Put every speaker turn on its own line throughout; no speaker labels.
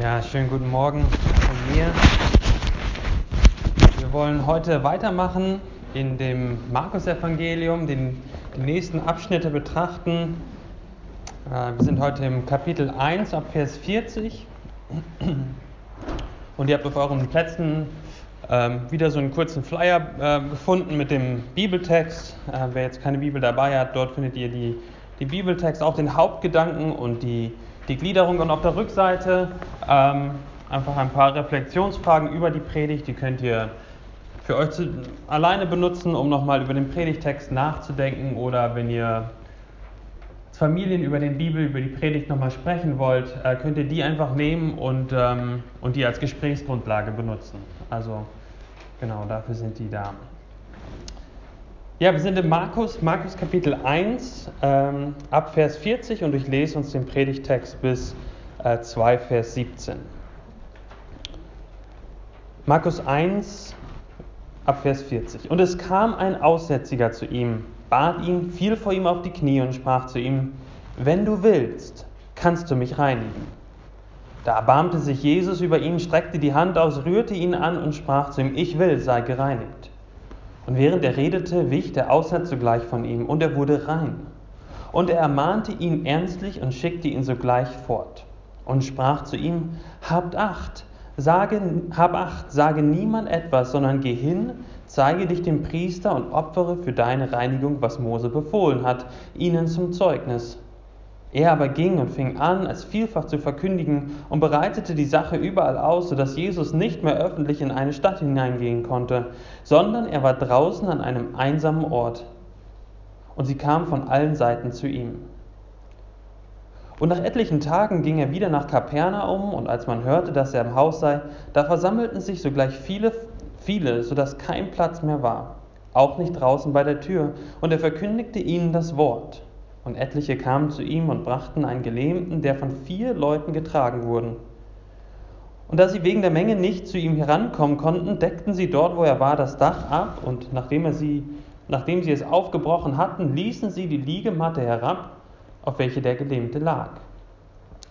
Ja, schönen guten Morgen von mir. Wir wollen heute weitermachen in dem Markus-Evangelium, den, die nächsten Abschnitte betrachten. Äh, wir sind heute im Kapitel 1 ab Vers 40. Und ihr habt auf euren Plätzen ähm, wieder so einen kurzen Flyer äh, gefunden mit dem Bibeltext. Äh, wer jetzt keine Bibel dabei hat, dort findet ihr die, die Bibeltext, auch den Hauptgedanken und die die Gliederung und auf der Rückseite ähm, einfach ein paar Reflexionsfragen über die Predigt. Die könnt ihr für euch zu, alleine benutzen, um nochmal über den Predigtext nachzudenken oder wenn ihr Familien über den Bibel, über die Predigt nochmal sprechen wollt, äh, könnt ihr die einfach nehmen und, ähm, und die als Gesprächsgrundlage benutzen. Also genau, dafür sind die da. Ja, wir sind in Markus, Markus Kapitel 1, ähm, ab Vers 40 und ich lese uns den Predigtext bis äh, 2, Vers 17. Markus 1, ab Vers 40. Und es kam ein Aussätziger zu ihm, bat ihn, fiel vor ihm auf die Knie und sprach zu ihm, wenn du willst, kannst du mich reinigen. Da erbarmte sich Jesus über ihn, streckte die Hand aus, rührte ihn an und sprach zu ihm, ich will, sei gereinigt. Und während er redete, wich der Aussatz sogleich von ihm, und er wurde rein. Und er ermahnte ihn ernstlich und schickte ihn sogleich fort und sprach zu ihm, Habt Acht, sage, hab Acht, sage niemand etwas, sondern geh hin, zeige dich dem Priester und opfere für deine Reinigung, was Mose befohlen hat, ihnen zum Zeugnis. Er aber ging und fing an, es vielfach zu verkündigen und bereitete die Sache überall aus, sodass Jesus nicht mehr öffentlich in eine Stadt hineingehen konnte, sondern er war draußen an einem einsamen Ort. Und sie kamen von allen Seiten zu ihm. Und nach etlichen Tagen ging er wieder nach Kapernaum, und als man hörte, dass er im Haus sei, da versammelten sich sogleich viele, viele, sodass kein Platz mehr war, auch nicht draußen bei der Tür, und er verkündigte ihnen das Wort. Und etliche kamen zu ihm und brachten einen Gelähmten, der von vier Leuten getragen wurde. Und da sie wegen der Menge nicht zu ihm herankommen konnten, deckten sie dort, wo er war, das Dach ab, und nachdem, er sie, nachdem sie es aufgebrochen hatten, ließen sie die Liegematte herab, auf welche der Gelähmte lag.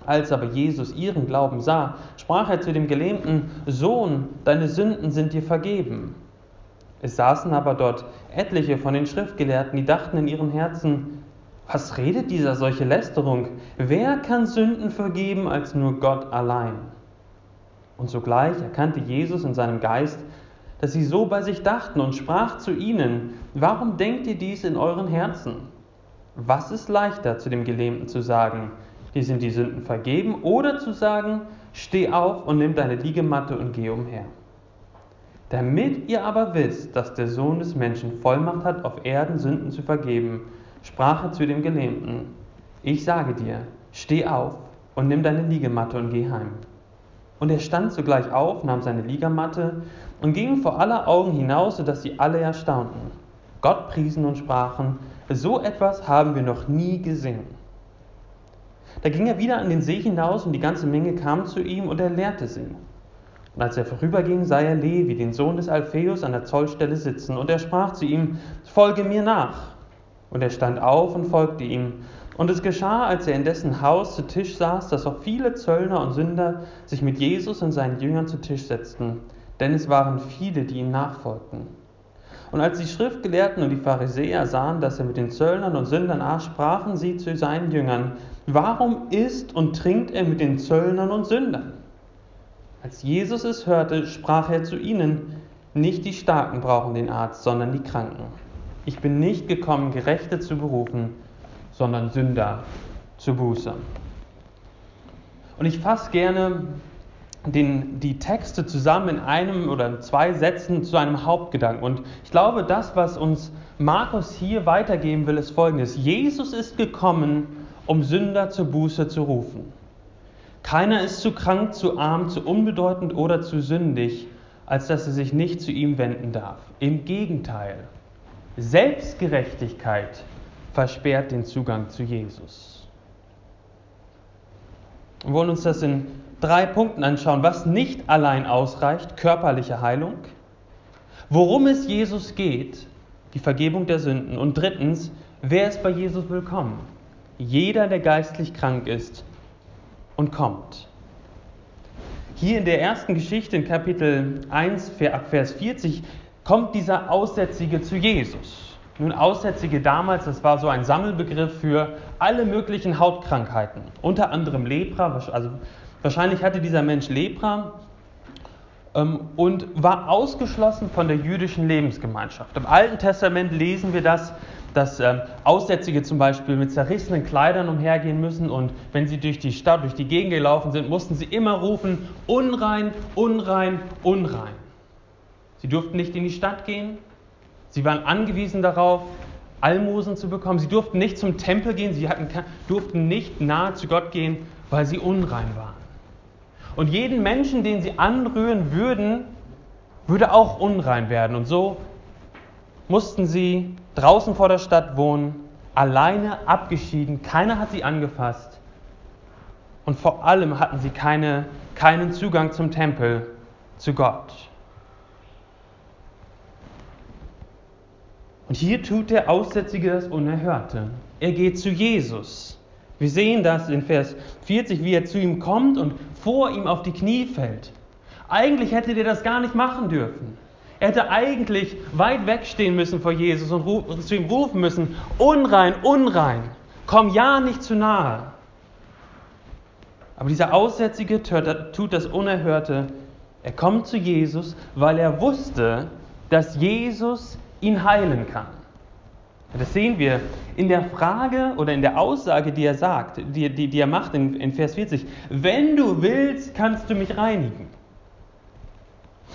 Als aber Jesus ihren Glauben sah, sprach er zu dem Gelähmten, Sohn, deine Sünden sind dir vergeben. Es saßen aber dort etliche von den Schriftgelehrten, die dachten in ihren Herzen, was redet dieser solche Lästerung? Wer kann Sünden vergeben als nur Gott allein? Und sogleich erkannte Jesus in seinem Geist, dass sie so bei sich dachten und sprach zu ihnen, warum denkt ihr dies in euren Herzen? Was ist leichter zu dem Gelähmten zu sagen, dir sind die Sünden vergeben, oder zu sagen, steh auf und nimm deine Liegematte und geh umher? Damit ihr aber wisst, dass der Sohn des Menschen Vollmacht hat, auf Erden Sünden zu vergeben, sprach er zu dem Gelähmten, ich sage dir, steh auf und nimm deine Liegematte und geh heim. Und er stand sogleich auf, nahm seine Liegematte und ging vor aller Augen hinaus, sodass sie alle erstaunten. Gott priesen und sprachen, so etwas haben wir noch nie gesehen. Da ging er wieder an den See hinaus und die ganze Menge kam zu ihm und er lehrte sie. Und als er vorüberging, sah er Levi, den Sohn des Alpheus, an der Zollstelle sitzen und er sprach zu ihm, folge mir nach. Und er stand auf und folgte ihm. Und es geschah, als er in dessen Haus zu Tisch saß, dass auch viele Zöllner und Sünder sich mit Jesus und seinen Jüngern zu Tisch setzten, denn es waren viele, die ihm nachfolgten. Und als die Schriftgelehrten und die Pharisäer sahen, dass er mit den Zöllnern und Sündern aß, sprachen sie zu seinen Jüngern, warum isst und trinkt er mit den Zöllnern und Sündern? Als Jesus es hörte, sprach er zu ihnen, nicht die Starken brauchen den Arzt, sondern die Kranken. Ich bin nicht gekommen, Gerechte zu berufen, sondern Sünder zu Buße. Und ich fasse gerne den, die Texte zusammen in einem oder zwei Sätzen zu einem Hauptgedanken. Und ich glaube, das, was uns Markus hier weitergeben will, ist folgendes. Jesus ist gekommen, um Sünder zur Buße zu rufen. Keiner ist zu krank, zu arm, zu unbedeutend oder zu sündig, als dass er sich nicht zu ihm wenden darf. Im Gegenteil. Selbstgerechtigkeit versperrt den Zugang zu Jesus. Wir wollen uns das in drei Punkten anschauen, was nicht allein ausreicht, körperliche Heilung, worum es Jesus geht, die Vergebung der Sünden und drittens, wer ist bei Jesus willkommen? Jeder, der geistlich krank ist und kommt. hier in der ersten Geschichte in Kapitel 1, Vers 40, kommt dieser Aussätzige zu Jesus. Nun, Aussätzige damals, das war so ein Sammelbegriff für alle möglichen Hautkrankheiten, unter anderem Lepra, also wahrscheinlich hatte dieser Mensch Lepra ähm, und war ausgeschlossen von der jüdischen Lebensgemeinschaft. Im Alten Testament lesen wir das, dass ähm, Aussätzige zum Beispiel mit zerrissenen Kleidern umhergehen müssen und wenn sie durch die Stadt, durch die Gegend gelaufen sind, mussten sie immer rufen, unrein, unrein, unrein. Sie durften nicht in die Stadt gehen, sie waren angewiesen darauf, Almosen zu bekommen, sie durften nicht zum Tempel gehen, sie hatten, durften nicht nahe zu Gott gehen, weil sie unrein waren. Und jeden Menschen, den sie anrühren würden, würde auch unrein werden. Und so mussten sie draußen vor der Stadt wohnen, alleine abgeschieden, keiner hat sie angefasst. Und vor allem hatten sie keine, keinen Zugang zum Tempel, zu Gott. Und hier tut der Aussätzige das Unerhörte. Er geht zu Jesus. Wir sehen das in Vers 40, wie er zu ihm kommt und vor ihm auf die Knie fällt. Eigentlich hätte der das gar nicht machen dürfen. Er hätte eigentlich weit wegstehen müssen vor Jesus und zu ihm rufen müssen, unrein, unrein, komm ja nicht zu nahe. Aber dieser Aussätzige tut das Unerhörte. Er kommt zu Jesus, weil er wusste, dass Jesus ihn heilen kann. Das sehen wir in der Frage oder in der Aussage, die er sagt, die, die, die er macht in, in Vers 40. Wenn du willst, kannst du mich reinigen.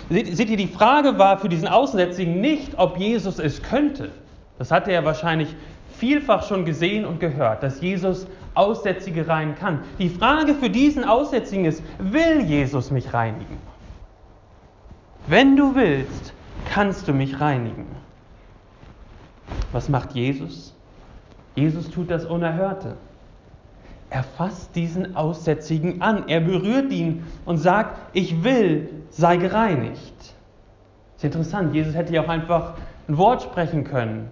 Seht, seht ihr, die Frage war für diesen Aussätzigen nicht, ob Jesus es könnte. Das hatte er wahrscheinlich vielfach schon gesehen und gehört, dass Jesus Aussätzige reinigen kann. Die Frage für diesen Aussätzigen ist, will Jesus mich reinigen? Wenn du willst, kannst du mich reinigen. Was macht Jesus? Jesus tut das Unerhörte. Er fasst diesen Aussätzigen an, er berührt ihn und sagt, ich will, sei gereinigt. Ist interessant, Jesus hätte ja auch einfach ein Wort sprechen können.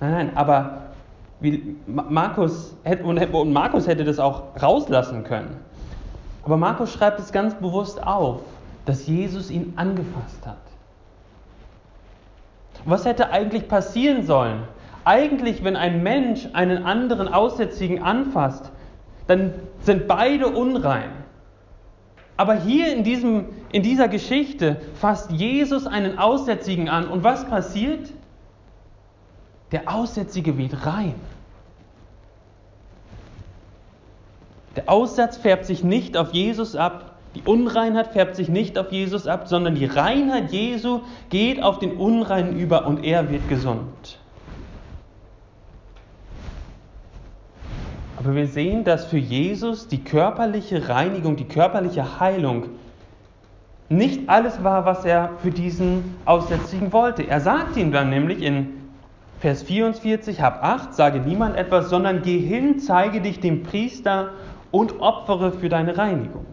Nein, nein, aber Markus, und Markus hätte das auch rauslassen können. Aber Markus schreibt es ganz bewusst auf, dass Jesus ihn angefasst hat. Was hätte eigentlich passieren sollen? Eigentlich, wenn ein Mensch einen anderen Aussätzigen anfasst, dann sind beide unrein. Aber hier in, diesem, in dieser Geschichte fasst Jesus einen Aussätzigen an und was passiert? Der Aussätzige wird rein. Der Aussatz färbt sich nicht auf Jesus ab, die Unreinheit färbt sich nicht auf Jesus ab, sondern die Reinheit Jesu geht auf den Unreinen über und er wird gesund. Aber wir sehen, dass für Jesus die körperliche Reinigung, die körperliche Heilung nicht alles war, was er für diesen Aussätzigen wollte. Er sagt ihm dann nämlich in Vers 44, hab acht, sage niemand etwas, sondern geh hin, zeige dich dem Priester und opfere für deine Reinigung.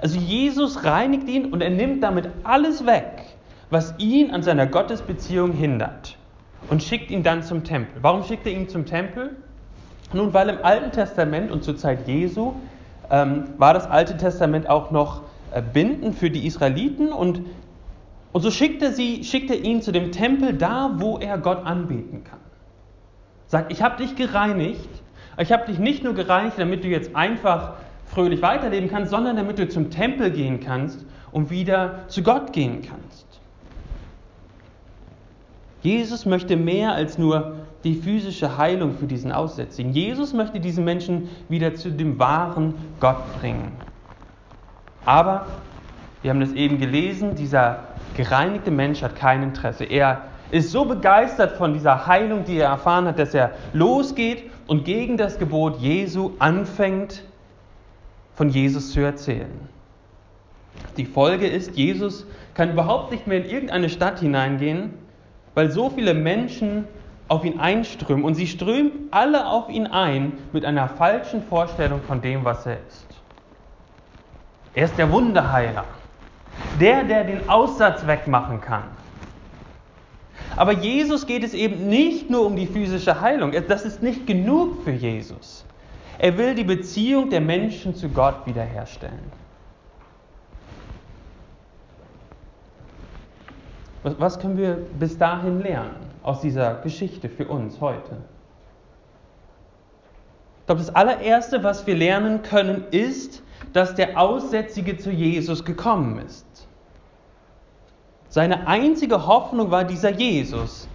Also Jesus reinigt ihn und er nimmt damit alles weg, was ihn an seiner Gottesbeziehung hindert und schickt ihn dann zum Tempel. Warum schickt er ihn zum Tempel? Nun, weil im Alten Testament und zur Zeit Jesu ähm, war das Alte Testament auch noch äh, bindend für die Israeliten und, und so schickt er, sie, schickt er ihn zu dem Tempel da, wo er Gott anbeten kann. Sagt, ich habe dich gereinigt, ich habe dich nicht nur gereinigt, damit du jetzt einfach fröhlich weiterleben kannst, sondern damit du zum Tempel gehen kannst und wieder zu Gott gehen kannst. Jesus möchte mehr als nur die physische Heilung für diesen Aussätzigen. Jesus möchte diesen Menschen wieder zu dem wahren Gott bringen. Aber, wir haben das eben gelesen, dieser gereinigte Mensch hat kein Interesse. Er ist so begeistert von dieser Heilung, die er erfahren hat, dass er losgeht und gegen das Gebot Jesu anfängt, von Jesus zu erzählen. Die Folge ist, Jesus kann überhaupt nicht mehr in irgendeine Stadt hineingehen, weil so viele Menschen auf ihn einströmen und sie strömen alle auf ihn ein mit einer falschen Vorstellung von dem, was er ist. Er ist der Wunderheiler, der, der den Aussatz wegmachen kann. Aber Jesus geht es eben nicht nur um die physische Heilung. Das ist nicht genug für Jesus. Er will die Beziehung der Menschen zu Gott wiederherstellen. Was können wir bis dahin lernen aus dieser Geschichte für uns heute? Ich glaube, das allererste, was wir lernen können, ist, dass der Aussätzige zu Jesus gekommen ist. Seine einzige Hoffnung war dieser Jesus.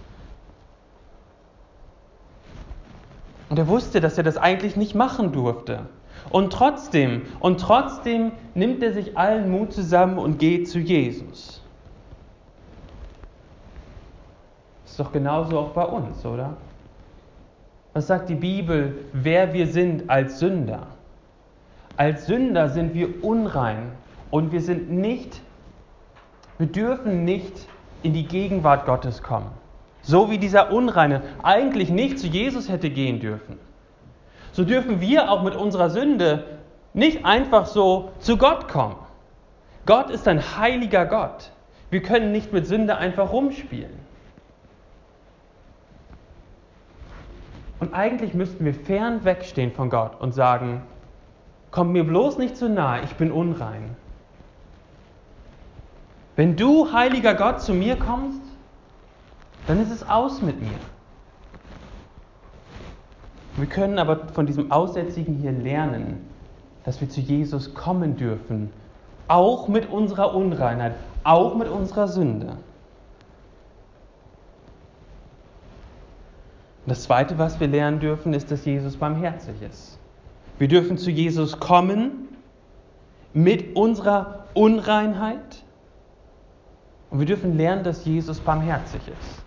Und er wusste, dass er das eigentlich nicht machen durfte. Und trotzdem, und trotzdem nimmt er sich allen Mut zusammen und geht zu Jesus. Ist doch genauso auch bei uns, oder? Was sagt die Bibel, wer wir sind als Sünder? Als Sünder sind wir unrein und wir sind nicht, wir dürfen nicht in die Gegenwart Gottes kommen. So wie dieser Unreine eigentlich nicht zu Jesus hätte gehen dürfen. So dürfen wir auch mit unserer Sünde nicht einfach so zu Gott kommen. Gott ist ein heiliger Gott. Wir können nicht mit Sünde einfach rumspielen. Und eigentlich müssten wir fern wegstehen von Gott und sagen, komm mir bloß nicht zu nahe, ich bin unrein. Wenn du, heiliger Gott, zu mir kommst, dann ist es aus mit mir. Wir können aber von diesem Aussätzigen hier lernen, dass wir zu Jesus kommen dürfen, auch mit unserer Unreinheit, auch mit unserer Sünde. das Zweite, was wir lernen dürfen, ist, dass Jesus barmherzig ist. Wir dürfen zu Jesus kommen mit unserer Unreinheit und wir dürfen lernen, dass Jesus barmherzig ist.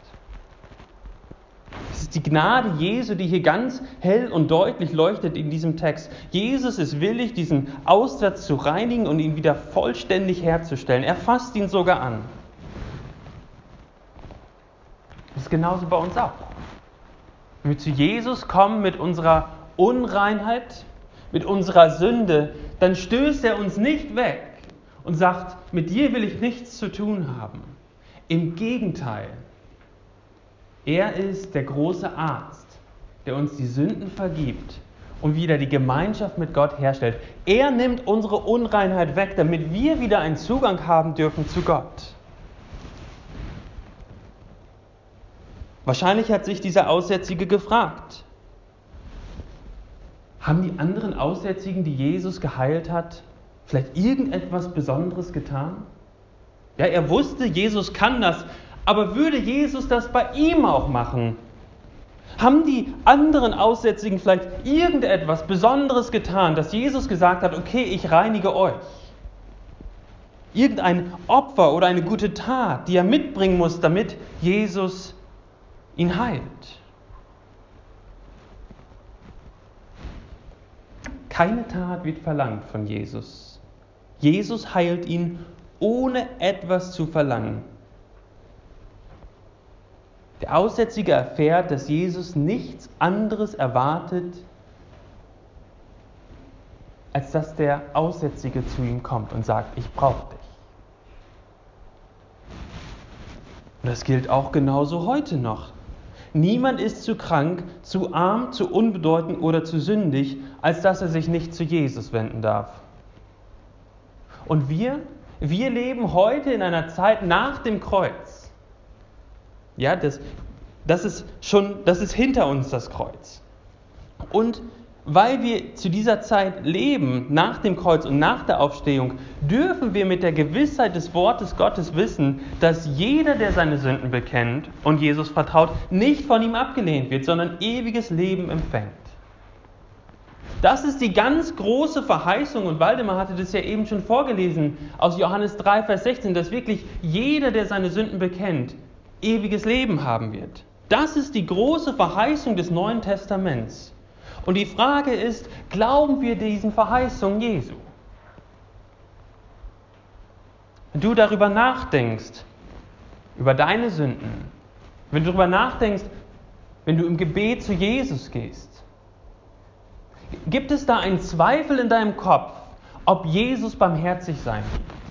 Es ist die Gnade Jesu, die hier ganz hell und deutlich leuchtet in diesem Text. Jesus ist willig, diesen Aussatz zu reinigen und ihn wieder vollständig herzustellen. Er fasst ihn sogar an. Das ist genauso bei uns auch. Wenn wir zu Jesus kommen mit unserer Unreinheit, mit unserer Sünde, dann stößt er uns nicht weg und sagt, mit dir will ich nichts zu tun haben. Im Gegenteil, er ist der große Arzt, der uns die Sünden vergibt und wieder die Gemeinschaft mit Gott herstellt. Er nimmt unsere Unreinheit weg, damit wir wieder einen Zugang haben dürfen zu Gott. Wahrscheinlich hat sich dieser Aussätzige gefragt, haben die anderen Aussätzigen, die Jesus geheilt hat, vielleicht irgendetwas Besonderes getan? Ja, er wusste, Jesus kann das, aber würde Jesus das bei ihm auch machen? Haben die anderen Aussätzigen vielleicht irgendetwas Besonderes getan, dass Jesus gesagt hat, okay, ich reinige euch? Irgendein Opfer oder eine gute Tat, die er mitbringen muss, damit Jesus ihn heilt. Keine Tat wird verlangt von Jesus. Jesus heilt ihn, ohne etwas zu verlangen. Der Aussätzige erfährt, dass Jesus nichts anderes erwartet, als dass der Aussätzige zu ihm kommt und sagt, ich brauche dich. Und das gilt auch genauso heute noch. Niemand ist zu krank, zu arm, zu unbedeutend oder zu sündig, als dass er sich nicht zu Jesus wenden darf. Und wir, wir leben heute in einer Zeit nach dem Kreuz. Ja, das, das ist schon, das ist hinter uns das Kreuz. Und weil wir zu dieser Zeit leben, nach dem Kreuz und nach der Aufstehung, dürfen wir mit der Gewissheit des Wortes Gottes wissen, dass jeder, der seine Sünden bekennt und Jesus vertraut, nicht von ihm abgelehnt wird, sondern ewiges Leben empfängt. Das ist die ganz große Verheißung, und Waldemar hatte das ja eben schon vorgelesen aus Johannes 3, Vers 16, dass wirklich jeder, der seine Sünden bekennt, ewiges Leben haben wird. Das ist die große Verheißung des Neuen Testaments. Und die Frage ist, glauben wir diesen Verheißungen Jesu? Wenn du darüber nachdenkst, über deine Sünden, wenn du darüber nachdenkst, wenn du im Gebet zu Jesus gehst, gibt es da einen Zweifel in deinem Kopf, ob Jesus barmherzig sein wird?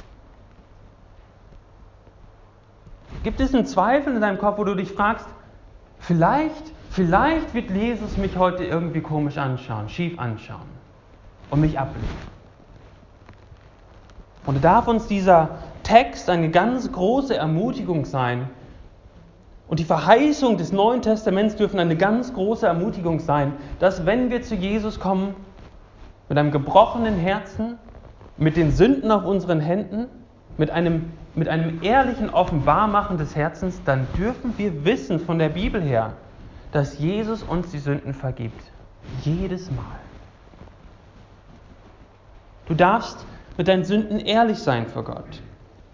Gibt es einen Zweifel in deinem Kopf, wo du dich fragst, vielleicht Vielleicht wird Jesus mich heute irgendwie komisch anschauen, schief anschauen und mich ablehnen. Und darf uns dieser Text eine ganz große Ermutigung sein. Und die Verheißung des Neuen Testaments dürfen eine ganz große Ermutigung sein, dass wenn wir zu Jesus kommen, mit einem gebrochenen Herzen, mit den Sünden auf unseren Händen, mit einem, mit einem ehrlichen Offenbarmachen des Herzens, dann dürfen wir wissen von der Bibel her, dass Jesus uns die Sünden vergibt. Jedes Mal. Du darfst mit deinen Sünden ehrlich sein vor Gott.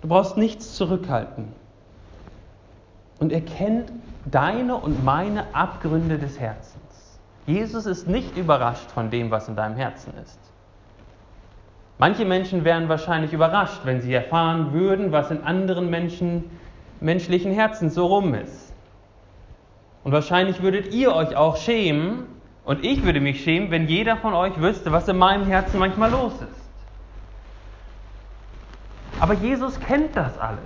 Du brauchst nichts zurückhalten. Und er kennt deine und meine Abgründe des Herzens. Jesus ist nicht überrascht von dem, was in deinem Herzen ist. Manche Menschen wären wahrscheinlich überrascht, wenn sie erfahren würden, was in anderen Menschen, menschlichen Herzen so rum ist. Und wahrscheinlich würdet ihr euch auch schämen, und ich würde mich schämen, wenn jeder von euch wüsste, was in meinem Herzen manchmal los ist. Aber Jesus kennt das alles.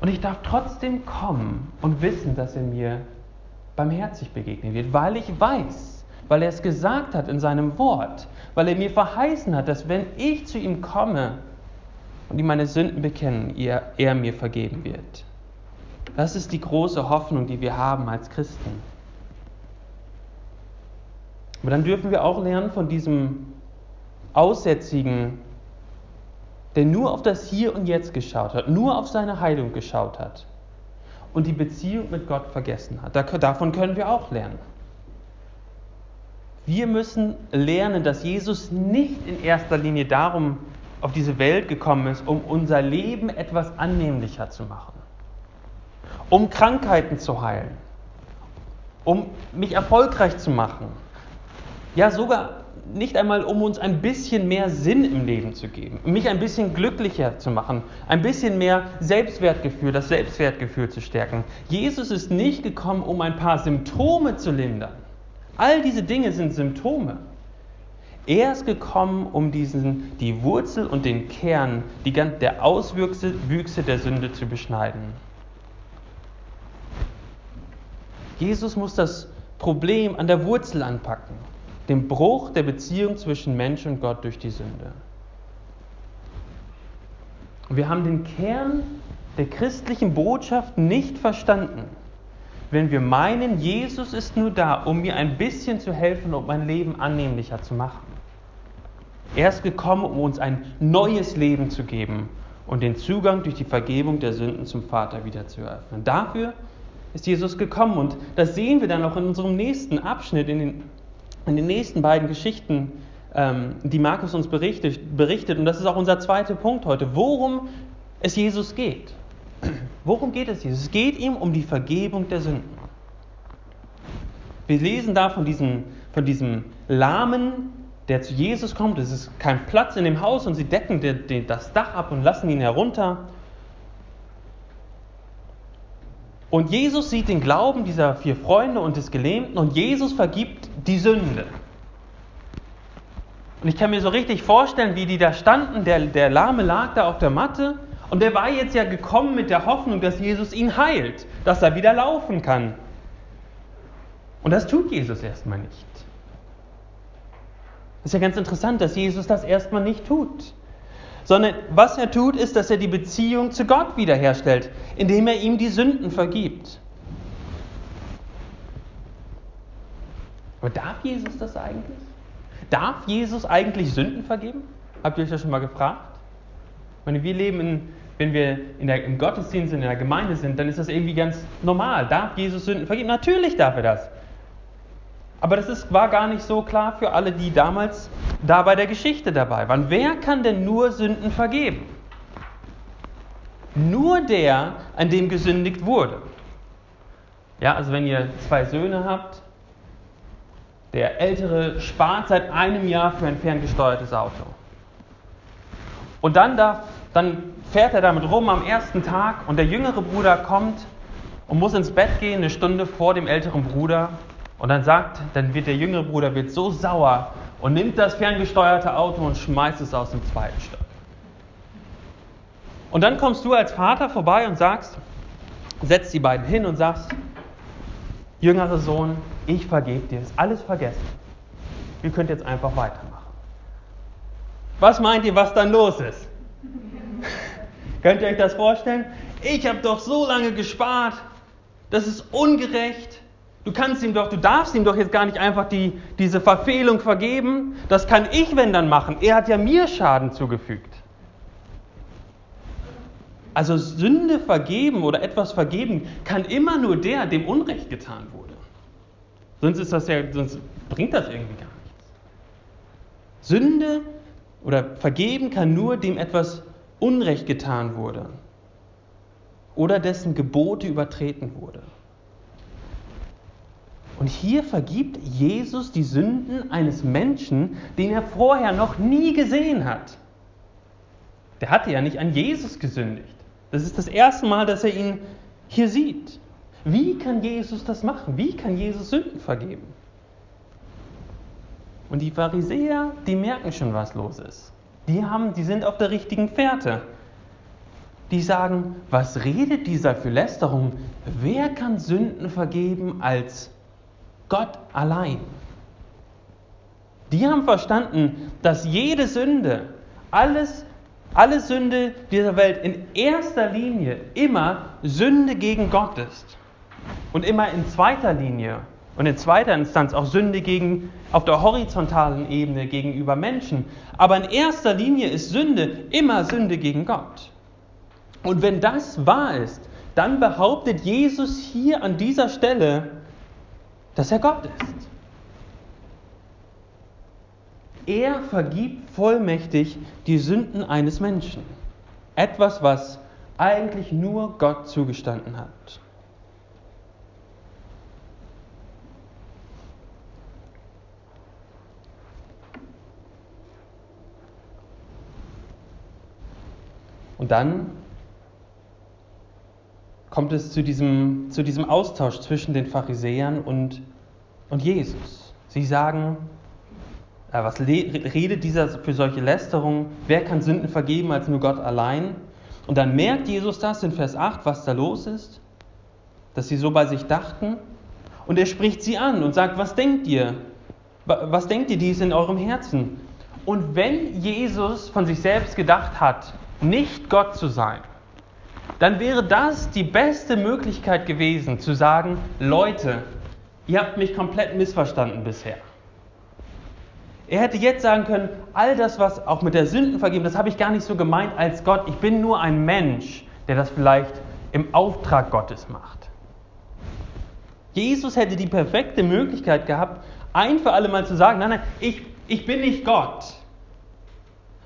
Und ich darf trotzdem kommen und wissen, dass er mir barmherzig begegnen wird, weil ich weiß, weil er es gesagt hat in seinem Wort, weil er mir verheißen hat, dass wenn ich zu ihm komme und ihm meine Sünden bekennen, er, er mir vergeben wird. Das ist die große Hoffnung, die wir haben als Christen. Aber dann dürfen wir auch lernen von diesem Aussätzigen, der nur auf das Hier und Jetzt geschaut hat, nur auf seine Heilung geschaut hat und die Beziehung mit Gott vergessen hat. Davon können wir auch lernen. Wir müssen lernen, dass Jesus nicht in erster Linie darum auf diese Welt gekommen ist, um unser Leben etwas annehmlicher zu machen, um Krankheiten zu heilen, um mich erfolgreich zu machen, ja sogar nicht einmal, um uns ein bisschen mehr Sinn im Leben zu geben, mich ein bisschen glücklicher zu machen, ein bisschen mehr Selbstwertgefühl, das Selbstwertgefühl zu stärken. Jesus ist nicht gekommen, um ein paar Symptome zu lindern. All diese Dinge sind Symptome. Er ist gekommen, um diesen, die Wurzel und den Kern die, der Auswüchse der Sünde zu beschneiden. Jesus muss das Problem an der Wurzel anpacken dem Bruch der Beziehung zwischen Mensch und Gott durch die Sünde. Wir haben den Kern der christlichen Botschaft nicht verstanden, wenn wir meinen, Jesus ist nur da, um mir ein bisschen zu helfen, um mein Leben annehmlicher zu machen. Er ist gekommen, um uns ein neues Leben zu geben und den Zugang durch die Vergebung der Sünden zum Vater wieder zu eröffnen. Dafür ist Jesus gekommen und das sehen wir dann auch in unserem nächsten Abschnitt, in den in den nächsten beiden Geschichten, ähm, die Markus uns berichtet, berichtet, und das ist auch unser zweiter Punkt heute, worum es Jesus geht. Worum geht es Jesus? Es geht ihm um die Vergebung der Sünden. Wir lesen da von diesem, von diesem Lahmen, der zu Jesus kommt. Es ist kein Platz in dem Haus und sie decken das Dach ab und lassen ihn herunter. Und Jesus sieht den Glauben dieser vier Freunde und des Gelähmten und Jesus vergibt die Sünde. Und ich kann mir so richtig vorstellen, wie die da standen. Der, der Lahme lag da auf der Matte und der war jetzt ja gekommen mit der Hoffnung, dass Jesus ihn heilt, dass er wieder laufen kann. Und das tut Jesus erstmal nicht. Ist ja ganz interessant, dass Jesus das erstmal nicht tut sondern was er tut, ist, dass er die Beziehung zu Gott wiederherstellt, indem er ihm die Sünden vergibt. Aber darf Jesus das eigentlich? Darf Jesus eigentlich Sünden vergeben? Habt ihr euch das schon mal gefragt? Meine, wir leben, in, wenn wir der, im Gottesdienst, in der Gemeinde sind, dann ist das irgendwie ganz normal. Darf Jesus Sünden vergeben? Natürlich darf er das. Aber das ist, war gar nicht so klar für alle, die damals da bei der Geschichte dabei waren. Wer kann denn nur Sünden vergeben? Nur der, an dem gesündigt wurde. Ja, also wenn ihr zwei Söhne habt, der ältere spart seit einem Jahr für ein ferngesteuertes Auto. Und dann, darf, dann fährt er damit rum am ersten Tag und der jüngere Bruder kommt und muss ins Bett gehen, eine Stunde vor dem älteren Bruder. Und dann sagt, dann wird der jüngere Bruder wird so sauer und nimmt das ferngesteuerte Auto und schmeißt es aus dem zweiten Stock. Und dann kommst du als Vater vorbei und sagst, setzt die beiden hin und sagst, jüngerer Sohn, ich vergebe dir, ist alles vergessen. Ihr könnt jetzt einfach weitermachen. Was meint ihr, was dann los ist? Könnt ihr euch das vorstellen? Ich habe doch so lange gespart. Das ist ungerecht. Du kannst ihm doch, du darfst ihm doch jetzt gar nicht einfach die, diese Verfehlung vergeben. Das kann ich, wenn dann machen. Er hat ja mir Schaden zugefügt. Also Sünde vergeben oder etwas vergeben kann immer nur der, dem Unrecht getan wurde. Sonst ist das ja, sonst bringt das irgendwie gar nichts. Sünde oder vergeben kann nur dem etwas Unrecht getan wurde oder dessen Gebote übertreten wurde. Und hier vergibt Jesus die Sünden eines Menschen, den er vorher noch nie gesehen hat. Der hatte ja nicht an Jesus gesündigt. Das ist das erste Mal, dass er ihn hier sieht. Wie kann Jesus das machen? Wie kann Jesus Sünden vergeben? Und die Pharisäer, die merken schon, was los ist. Die, haben, die sind auf der richtigen Fährte. Die sagen, was redet dieser für Lästerung? Wer kann Sünden vergeben als Gott allein? Die haben verstanden, dass jede Sünde, alles alle Sünde dieser Welt in erster Linie immer Sünde gegen Gott ist. Und immer in zweiter Linie und in zweiter Instanz auch Sünde gegen, auf der horizontalen Ebene gegenüber Menschen. Aber in erster Linie ist Sünde immer Sünde gegen Gott. Und wenn das wahr ist, dann behauptet Jesus hier an dieser Stelle, dass er Gott ist. Er vergibt vollmächtig die Sünden eines Menschen. Etwas, was eigentlich nur Gott zugestanden hat. Und dann kommt es zu diesem, zu diesem Austausch zwischen den Pharisäern und, und Jesus. Sie sagen, was redet dieser für solche Lästerungen? Wer kann Sünden vergeben als nur Gott allein? Und dann merkt Jesus das in Vers 8, was da los ist, dass sie so bei sich dachten. Und er spricht sie an und sagt, was denkt ihr? Was denkt ihr, dies in eurem Herzen? Und wenn Jesus von sich selbst gedacht hat, nicht Gott zu sein, dann wäre das die beste Möglichkeit gewesen zu sagen, Leute, ihr habt mich komplett missverstanden bisher. Er hätte jetzt sagen können, all das, was auch mit der Sündenvergebung, das habe ich gar nicht so gemeint als Gott. Ich bin nur ein Mensch, der das vielleicht im Auftrag Gottes macht. Jesus hätte die perfekte Möglichkeit gehabt, ein für alle Mal zu sagen, nein, nein, ich, ich bin nicht Gott.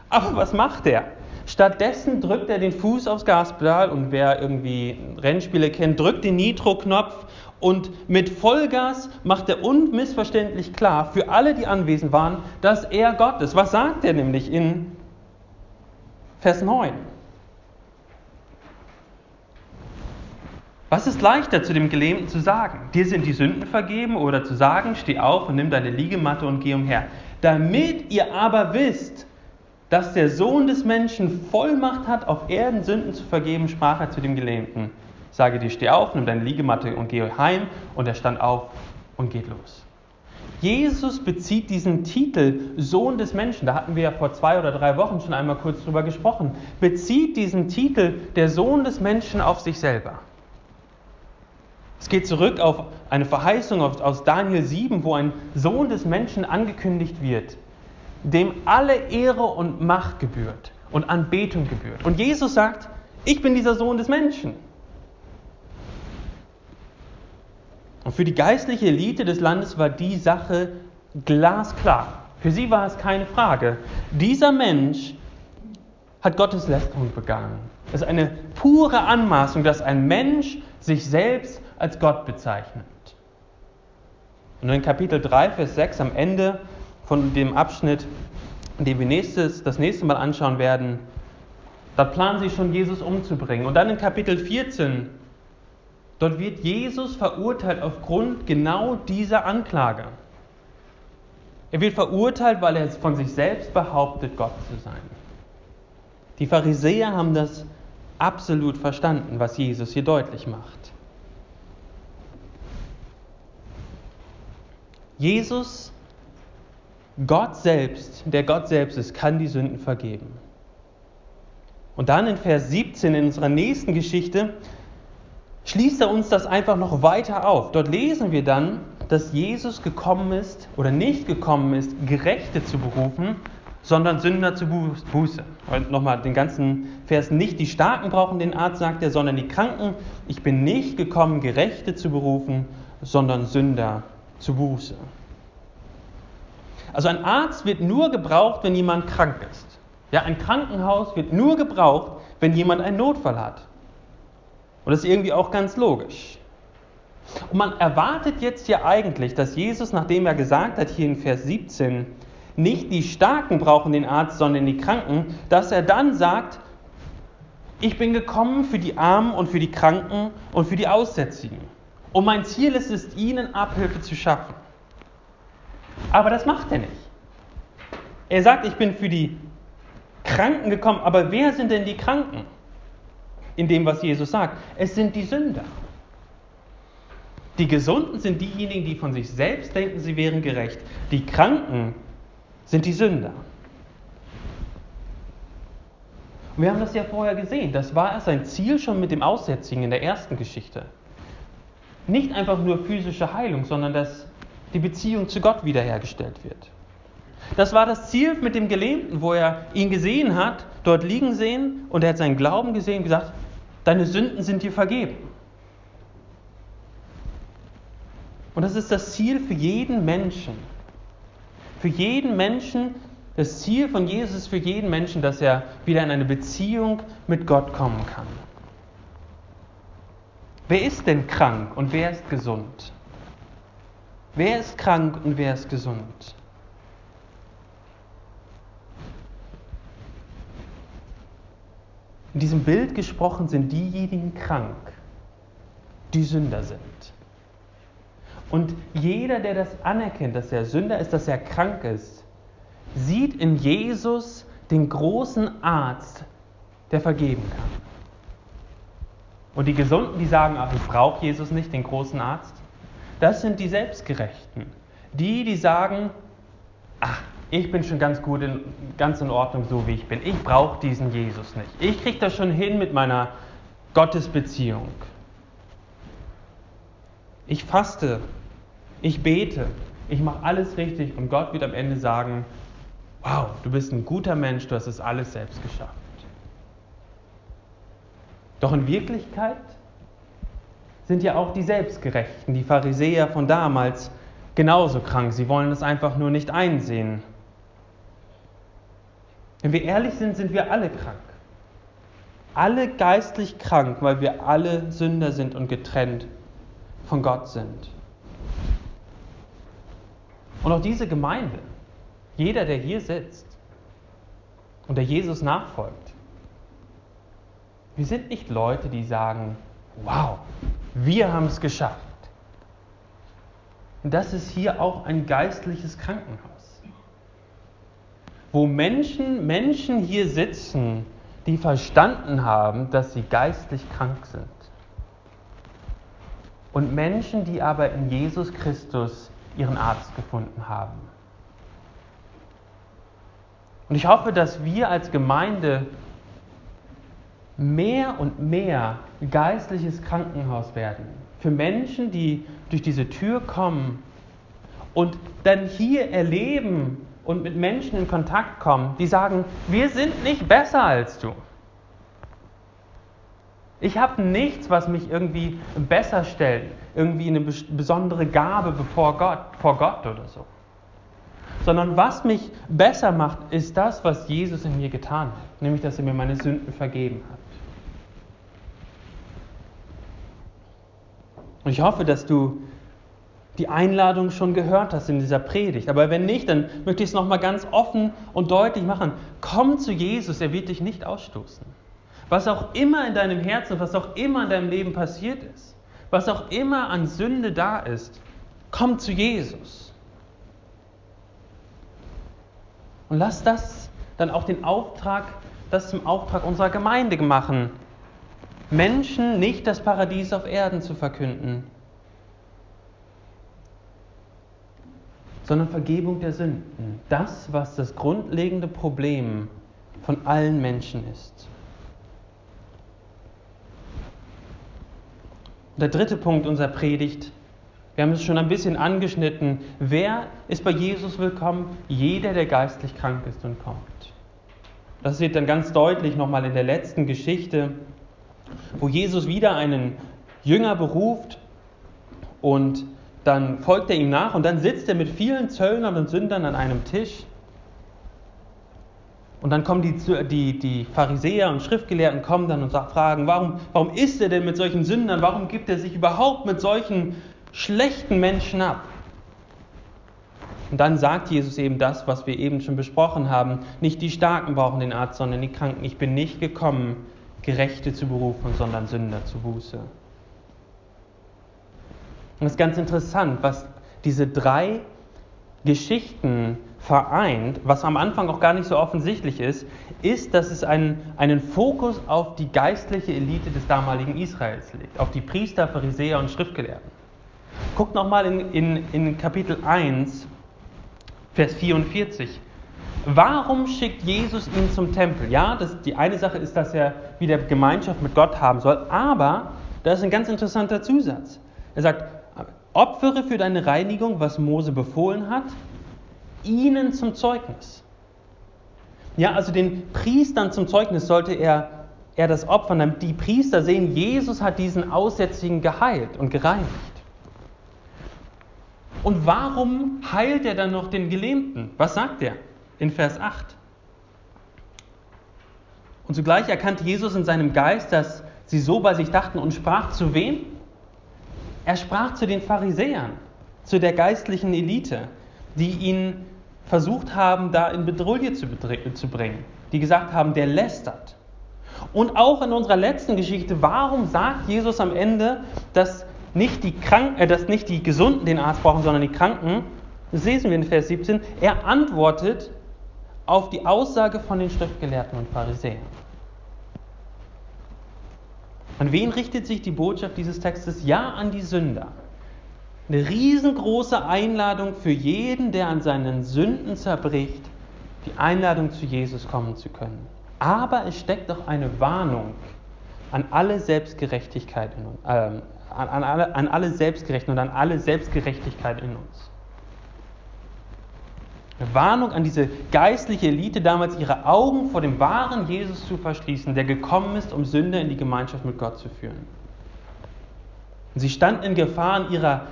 Aber was macht er? Stattdessen drückt er den Fuß aufs Gaspedal und wer irgendwie Rennspiele kennt, drückt den Nitro-Knopf und mit Vollgas macht er unmissverständlich klar für alle, die anwesend waren, dass er Gott ist. Was sagt er nämlich in Vers 9? Was ist leichter zu dem Gelähmten zu sagen? Dir sind die Sünden vergeben oder zu sagen, steh auf und nimm deine Liegematte und geh umher. Damit ihr aber wisst, dass der Sohn des Menschen Vollmacht hat, auf Erden Sünden zu vergeben, sprach er zu dem Gelähmten sage dir, steh auf, nimm deine Liegematte und geh heim. Und er stand auf und geht los. Jesus bezieht diesen Titel Sohn des Menschen, da hatten wir ja vor zwei oder drei Wochen schon einmal kurz drüber gesprochen, bezieht diesen Titel der Sohn des Menschen auf sich selber. Es geht zurück auf eine Verheißung aus Daniel 7, wo ein Sohn des Menschen angekündigt wird, dem alle Ehre und Macht gebührt und Anbetung gebührt. Und Jesus sagt, ich bin dieser Sohn des Menschen. Und für die geistliche Elite des Landes war die Sache glasklar. Für sie war es keine Frage. Dieser Mensch hat Gottes Lästerung begangen. Es ist eine pure Anmaßung, dass ein Mensch sich selbst als Gott bezeichnet. Und in Kapitel 3, Vers 6 am Ende von dem Abschnitt, den wir nächstes, das nächste Mal anschauen werden, da planen sie schon, Jesus umzubringen. Und dann in Kapitel 14, Dort wird Jesus verurteilt aufgrund genau dieser Anklage. Er wird verurteilt, weil er von sich selbst behauptet, Gott zu sein. Die Pharisäer haben das absolut verstanden, was Jesus hier deutlich macht. Jesus Gott selbst, der Gott selbst ist, kann die Sünden vergeben. Und dann in Vers 17 in unserer nächsten Geschichte schließt er uns das einfach noch weiter auf. Dort lesen wir dann, dass Jesus gekommen ist oder nicht gekommen ist, Gerechte zu berufen, sondern Sünder zu Buße. Und nochmal den ganzen Vers nicht die Starken brauchen den Arzt, sagt er, sondern die Kranken. Ich bin nicht gekommen, Gerechte zu berufen, sondern Sünder zu Buße. Also ein Arzt wird nur gebraucht, wenn jemand krank ist. Ja, ein Krankenhaus wird nur gebraucht, wenn jemand einen Notfall hat. Und das ist irgendwie auch ganz logisch. Und man erwartet jetzt ja eigentlich, dass Jesus, nachdem er gesagt hat, hier in Vers 17, nicht die Starken brauchen den Arzt, sondern die Kranken, dass er dann sagt, ich bin gekommen für die Armen und für die Kranken und für die Aussätzigen. Und mein Ziel ist es, ihnen Abhilfe zu schaffen. Aber das macht er nicht. Er sagt, ich bin für die Kranken gekommen, aber wer sind denn die Kranken? In dem, was Jesus sagt. Es sind die Sünder. Die Gesunden sind diejenigen, die von sich selbst denken, sie wären gerecht. Die Kranken sind die Sünder. Wir haben das ja vorher gesehen. Das war sein Ziel schon mit dem Aussätzigen in der ersten Geschichte. Nicht einfach nur physische Heilung, sondern dass die Beziehung zu Gott wiederhergestellt wird. Das war das Ziel mit dem Gelähmten, wo er ihn gesehen hat, dort liegen sehen und er hat seinen Glauben gesehen und gesagt, deine Sünden sind dir vergeben. Und das ist das Ziel für jeden Menschen. Für jeden Menschen, das Ziel von Jesus ist für jeden Menschen, dass er wieder in eine Beziehung mit Gott kommen kann. Wer ist denn krank und wer ist gesund? Wer ist krank und wer ist gesund? In diesem Bild gesprochen sind diejenigen krank, die Sünder sind. Und jeder, der das anerkennt, dass er Sünder ist, dass er krank ist, sieht in Jesus den großen Arzt, der vergeben kann. Und die Gesunden, die sagen, ach, ich brauche Jesus nicht, den großen Arzt, das sind die Selbstgerechten. Die, die sagen, ach, ich bin schon ganz gut, in, ganz in Ordnung, so wie ich bin. Ich brauche diesen Jesus nicht. Ich kriege das schon hin mit meiner Gottesbeziehung. Ich faste, ich bete, ich mache alles richtig und Gott wird am Ende sagen, wow, du bist ein guter Mensch, du hast es alles selbst geschafft. Doch in Wirklichkeit sind ja auch die Selbstgerechten, die Pharisäer von damals, genauso krank. Sie wollen es einfach nur nicht einsehen. Wenn wir ehrlich sind, sind wir alle krank. Alle geistlich krank, weil wir alle Sünder sind und getrennt von Gott sind. Und auch diese Gemeinde, jeder, der hier sitzt und der Jesus nachfolgt, wir sind nicht Leute, die sagen, wow, wir haben es geschafft. Und das ist hier auch ein geistliches Krankenhaus, wo Menschen, Menschen hier sitzen, die verstanden haben, dass sie geistlich krank sind. Und Menschen, die aber in Jesus Christus ihren Arzt gefunden haben. Und ich hoffe, dass wir als Gemeinde mehr und mehr geistliches Krankenhaus werden. Für Menschen, die durch diese Tür kommen und dann hier erleben und mit Menschen in Kontakt kommen, die sagen, wir sind nicht besser als du. Ich habe nichts, was mich irgendwie besser stellt, irgendwie eine besondere Gabe vor Gott, vor Gott oder so. Sondern was mich besser macht, ist das, was Jesus in mir getan hat, nämlich dass er mir meine Sünden vergeben hat. Und ich hoffe, dass du die Einladung schon gehört hast in dieser Predigt. Aber wenn nicht, dann möchte ich es nochmal ganz offen und deutlich machen. Komm zu Jesus, er wird dich nicht ausstoßen. Was auch immer in deinem Herzen, was auch immer in deinem Leben passiert ist, was auch immer an Sünde da ist, komm zu Jesus. Und lass das dann auch den Auftrag, das zum Auftrag unserer Gemeinde machen, Menschen nicht das Paradies auf Erden zu verkünden. sondern Vergebung der Sünden. Das, was das grundlegende Problem von allen Menschen ist. Der dritte Punkt unserer Predigt, wir haben es schon ein bisschen angeschnitten. Wer ist bei Jesus willkommen? Jeder, der geistlich krank ist und kommt. Das wird dann ganz deutlich nochmal in der letzten Geschichte, wo Jesus wieder einen Jünger beruft und dann folgt er ihm nach und dann sitzt er mit vielen Zöllnern und Sündern an einem Tisch. Und dann kommen die, die, die Pharisäer und Schriftgelehrten kommen dann und fragen, warum, warum ist er denn mit solchen Sündern? Warum gibt er sich überhaupt mit solchen schlechten Menschen ab? Und dann sagt Jesus eben das, was wir eben schon besprochen haben. Nicht die Starken brauchen den Arzt, sondern die Kranken. Ich bin nicht gekommen, Gerechte zu berufen, sondern Sünder zu Buße. Und es ist ganz interessant, was diese drei Geschichten vereint, was am Anfang auch gar nicht so offensichtlich ist, ist, dass es einen, einen Fokus auf die geistliche Elite des damaligen Israels legt, auf die Priester, Pharisäer und Schriftgelehrten. Guckt nochmal in, in, in Kapitel 1, Vers 44. Warum schickt Jesus ihn zum Tempel? Ja, das, die eine Sache ist, dass er wieder Gemeinschaft mit Gott haben soll, aber da ist ein ganz interessanter Zusatz. Er sagt, opfere für deine Reinigung, was Mose befohlen hat, ihnen zum Zeugnis. Ja, also den Priestern zum Zeugnis sollte er, er das opfern, damit die Priester sehen, Jesus hat diesen Aussätzigen geheilt und gereinigt. Und warum heilt er dann noch den Gelähmten? Was sagt er in Vers 8? Und zugleich erkannte Jesus in seinem Geist, dass sie so bei sich dachten und sprach zu wem? Er sprach zu den Pharisäern, zu der geistlichen Elite, die ihn versucht haben, da in Bedrohung zu, zu bringen, die gesagt haben, der lästert. Und auch in unserer letzten Geschichte, warum sagt Jesus am Ende, dass nicht die, Krank äh, dass nicht die Gesunden den Arzt brauchen, sondern die Kranken? Das lesen wir in Vers 17. Er antwortet auf die Aussage von den Schriftgelehrten und Pharisäern. An wen richtet sich die Botschaft dieses Textes? Ja, an die Sünder. Eine riesengroße Einladung für jeden, der an seinen Sünden zerbricht, die Einladung zu Jesus kommen zu können. Aber es steckt auch eine Warnung an alle Selbstgerechtigkeit in uns, äh, an, an, alle, an alle Selbstgerechten und an alle Selbstgerechtigkeit in uns. Warnung an diese geistliche Elite damals, ihre Augen vor dem wahren Jesus zu verschließen, der gekommen ist, um Sünder in die Gemeinschaft mit Gott zu führen. Und sie standen in Gefahr, an ihrer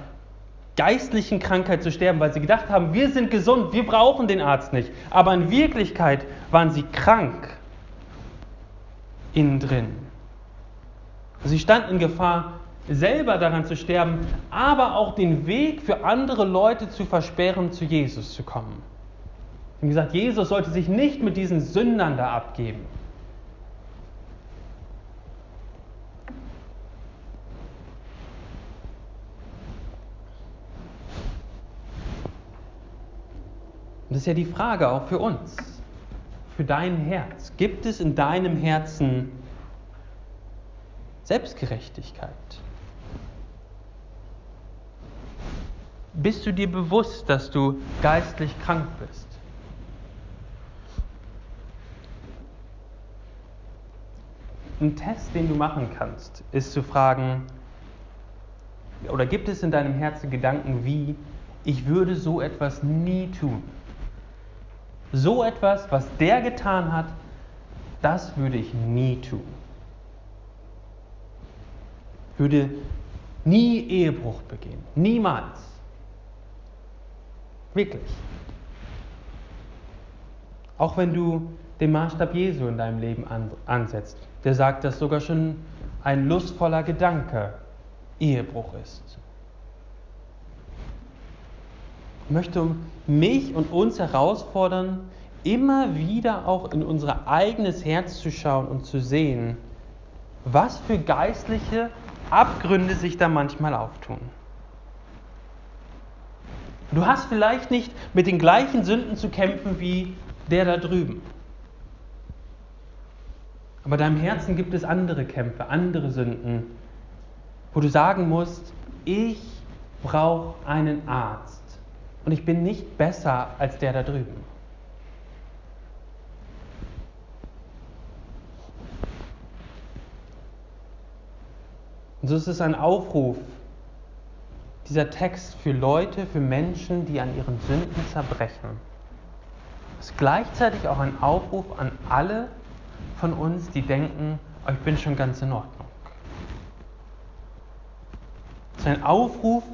geistlichen Krankheit zu sterben, weil sie gedacht haben, wir sind gesund, wir brauchen den Arzt nicht. Aber in Wirklichkeit waren sie krank innen drin. Sie standen in Gefahr, selber daran zu sterben, aber auch den Weg für andere Leute zu versperren, zu Jesus zu kommen. Wie gesagt, Jesus sollte sich nicht mit diesen Sündern da abgeben. Und das ist ja die Frage auch für uns, für dein Herz. Gibt es in deinem Herzen Selbstgerechtigkeit? Bist du dir bewusst, dass du geistlich krank bist? Ein Test, den du machen kannst, ist zu fragen, oder gibt es in deinem Herzen Gedanken wie, ich würde so etwas nie tun? So etwas, was der getan hat, das würde ich nie tun. Würde nie Ehebruch begehen. Niemals. Wirklich. Auch wenn du den Maßstab Jesu in deinem Leben ansetzt, der sagt, dass sogar schon ein lustvoller Gedanke Ehebruch ist. Ich möchte mich und uns herausfordern, immer wieder auch in unser eigenes Herz zu schauen und zu sehen, was für geistliche Abgründe sich da manchmal auftun. Du hast vielleicht nicht mit den gleichen Sünden zu kämpfen wie der da drüben. Aber deinem Herzen gibt es andere Kämpfe, andere Sünden, wo du sagen musst, ich brauche einen Arzt. Und ich bin nicht besser als der da drüben. Und so ist es ein Aufruf, dieser Text für Leute, für Menschen, die an ihren Sünden zerbrechen. Es ist gleichzeitig auch ein Aufruf an alle von uns, die denken, oh, ich bin schon ganz in Ordnung. Es ist ein Aufruf,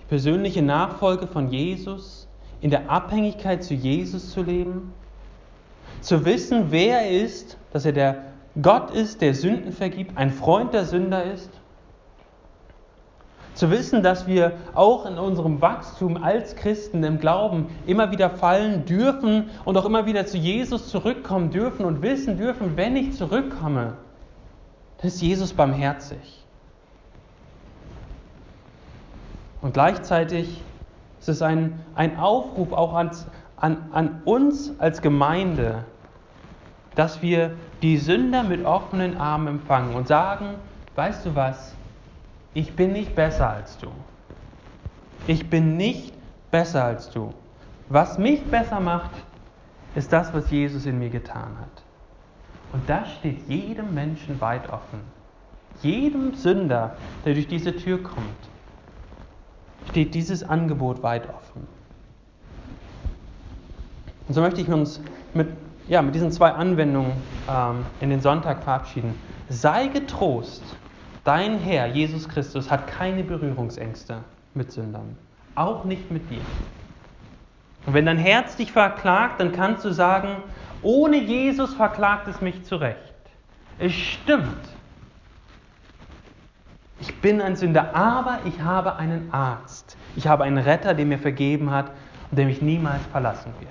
die persönliche Nachfolge von Jesus, in der Abhängigkeit zu Jesus zu leben, zu wissen, wer er ist, dass er der Gott ist, der Sünden vergibt, ein Freund der Sünder ist. Zu wissen, dass wir auch in unserem Wachstum als Christen im Glauben immer wieder fallen dürfen und auch immer wieder zu Jesus zurückkommen dürfen und wissen dürfen, wenn ich zurückkomme, dann ist Jesus barmherzig. Und gleichzeitig ist es ein, ein Aufruf auch an, an, an uns als Gemeinde, dass wir die Sünder mit offenen Armen empfangen und sagen, weißt du was, ich bin nicht besser als du. Ich bin nicht besser als du. Was mich besser macht, ist das, was Jesus in mir getan hat. Und das steht jedem Menschen weit offen. Jedem Sünder, der durch diese Tür kommt, steht dieses Angebot weit offen. Und so möchte ich uns mit ja, mit diesen zwei Anwendungen ähm, in den Sonntag verabschieden. Sei getrost, dein Herr Jesus Christus hat keine Berührungsängste mit Sündern, auch nicht mit dir. Und wenn dein Herz dich verklagt, dann kannst du sagen, ohne Jesus verklagt es mich zurecht. Es stimmt. Ich bin ein Sünder, aber ich habe einen Arzt. Ich habe einen Retter, der mir vergeben hat und der mich niemals verlassen wird.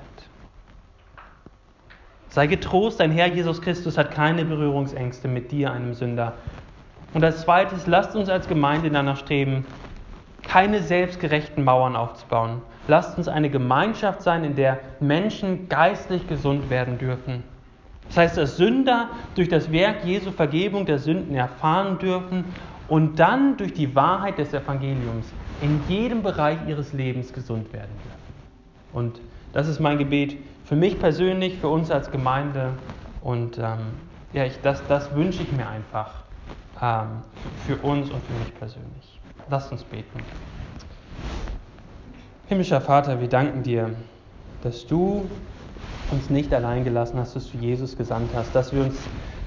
Sei getrost, dein Herr Jesus Christus hat keine Berührungsängste mit dir, einem Sünder. Und als zweites, lasst uns als Gemeinde danach streben, keine selbstgerechten Mauern aufzubauen. Lasst uns eine Gemeinschaft sein, in der Menschen geistlich gesund werden dürfen. Das heißt, dass Sünder durch das Werk Jesu Vergebung der Sünden erfahren dürfen und dann durch die Wahrheit des Evangeliums in jedem Bereich ihres Lebens gesund werden dürfen. Und das ist mein Gebet für mich persönlich, für uns als Gemeinde. Und ähm, ja, ich, das, das wünsche ich mir einfach ähm, für uns und für mich persönlich. Lasst uns beten. Himmlischer Vater, wir danken dir, dass du uns nicht allein gelassen hast, dass du Jesus gesandt hast, dass wir uns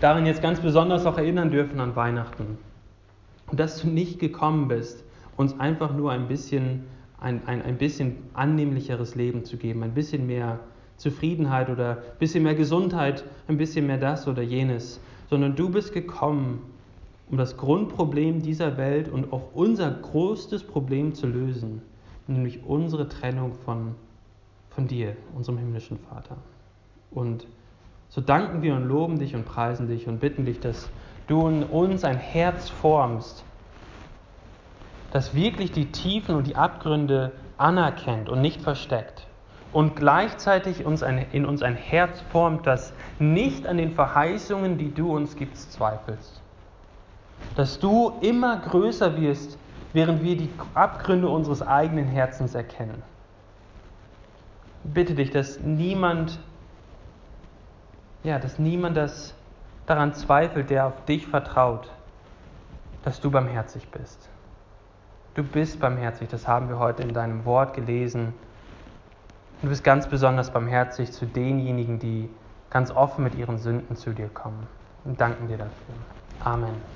darin jetzt ganz besonders auch erinnern dürfen an Weihnachten. Und dass du nicht gekommen bist, uns einfach nur ein bisschen ein, ein, ein bisschen annehmlicheres Leben zu geben, ein bisschen mehr Zufriedenheit oder ein bisschen mehr Gesundheit, ein bisschen mehr das oder jenes, sondern du bist gekommen, um das Grundproblem dieser Welt und auch unser größtes Problem zu lösen, nämlich unsere Trennung von, von dir, unserem himmlischen Vater. Und so danken wir und loben dich und preisen dich und bitten dich, dass du in uns ein Herz formst, das wirklich die Tiefen und die Abgründe anerkennt und nicht versteckt und gleichzeitig uns ein, in uns ein Herz formt, das nicht an den Verheißungen, die du uns gibst, zweifelst. Dass du immer größer wirst, während wir die Abgründe unseres eigenen Herzens erkennen. Bitte dich, dass niemand, ja, dass niemand das daran zweifelt, der auf dich vertraut, dass du barmherzig bist. Du bist barmherzig, das haben wir heute in deinem Wort gelesen. Du bist ganz besonders barmherzig zu denjenigen, die ganz offen mit ihren Sünden zu dir kommen. Und danken dir dafür. Amen.